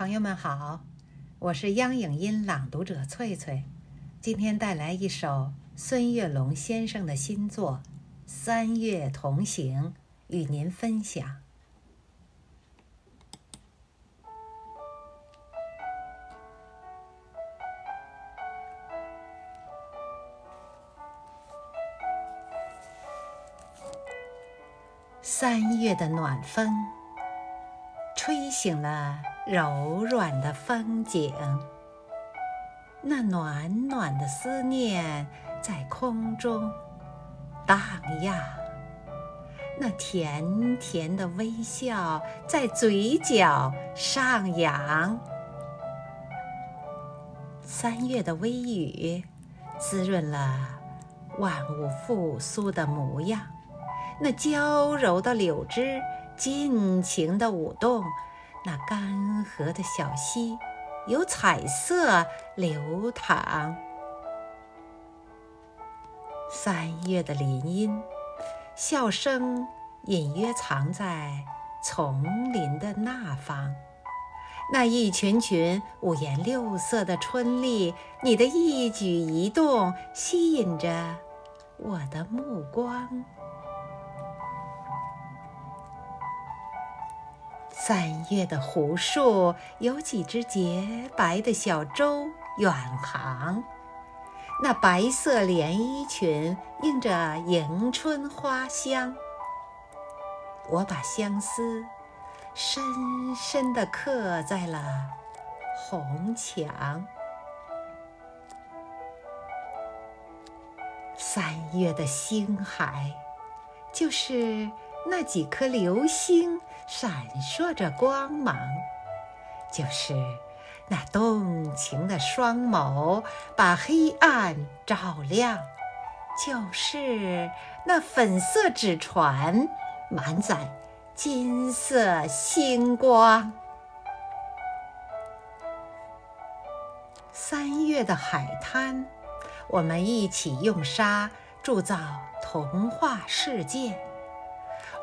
朋友们好，我是央影音朗读者翠翠，今天带来一首孙月龙先生的新作《三月同行》，与您分享。三月的暖风，吹醒了柔软的风景。那暖暖的思念在空中荡漾，那甜甜的微笑在嘴角上扬。三月的微雨，滋润了万物复苏的模样。那娇柔的柳枝尽情地舞动，那干涸的小溪有彩色流淌。三月的林荫，笑声隐约藏在丛林的那方。那一群群五颜六色的春丽，你的一举一动吸引着我的目光。三月的湖树有几只洁白的小舟远航，那白色连衣裙映着迎春花香。我把相思深深地刻在了红墙。三月的星海，就是那几颗流星。闪烁着光芒，就是那动情的双眸，把黑暗照亮；就是那粉色纸船，满载金色星光。三月的海滩，我们一起用沙铸造童话世界。